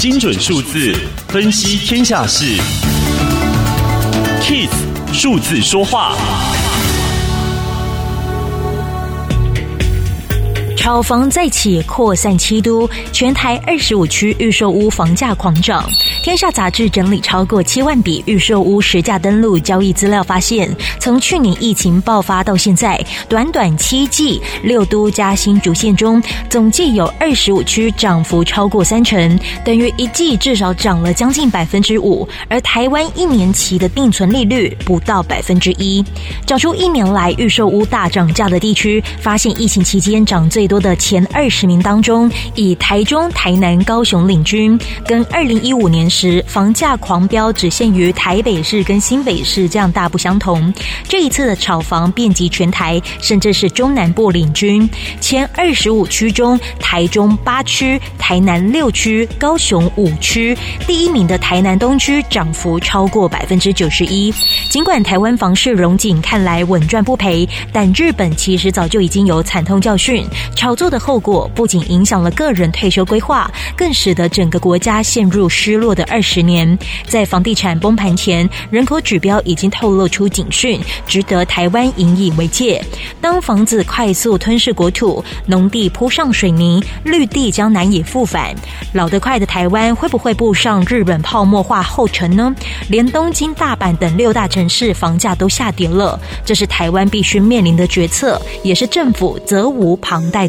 精准数字分析天下事，KISS 数字说话。炒房再起，扩散七都，全台二十五区预售屋房价狂涨。天下杂志整理超过七万笔预售屋实价登录交易资料，发现从去年疫情爆发到现在，短短七季，六都加新竹县中，总计有二十五区涨幅超过三成，等于一季至少涨了将近百分之五。而台湾一年期的定存利率不到百分之一。找出一年来预售屋大涨价的地区，发现疫情期间涨最多的前二十名当中，以台中、台南、高雄领军，跟二零一五年时房价狂飙只限于台北市跟新北市这样大不相同。这一次的炒房遍及全台，甚至是中南部领军。前二十五区中，台中八区、台南六区、高雄五区，第一名的台南东区涨幅超过百分之九十一。尽管台湾房市融景看来稳赚不赔，但日本其实早就已经有惨痛教训。炒作的后果不仅影响了个人退休规划，更使得整个国家陷入失落的二十年。在房地产崩盘前，人口指标已经透露出警讯，值得台湾引以为戒。当房子快速吞噬国土，农地铺上水泥，绿地将难以复返。老得快的台湾会不会步上日本泡沫化后尘呢？连东京、大阪等六大城市房价都下跌了，这是台湾必须面临的决策，也是政府责无旁贷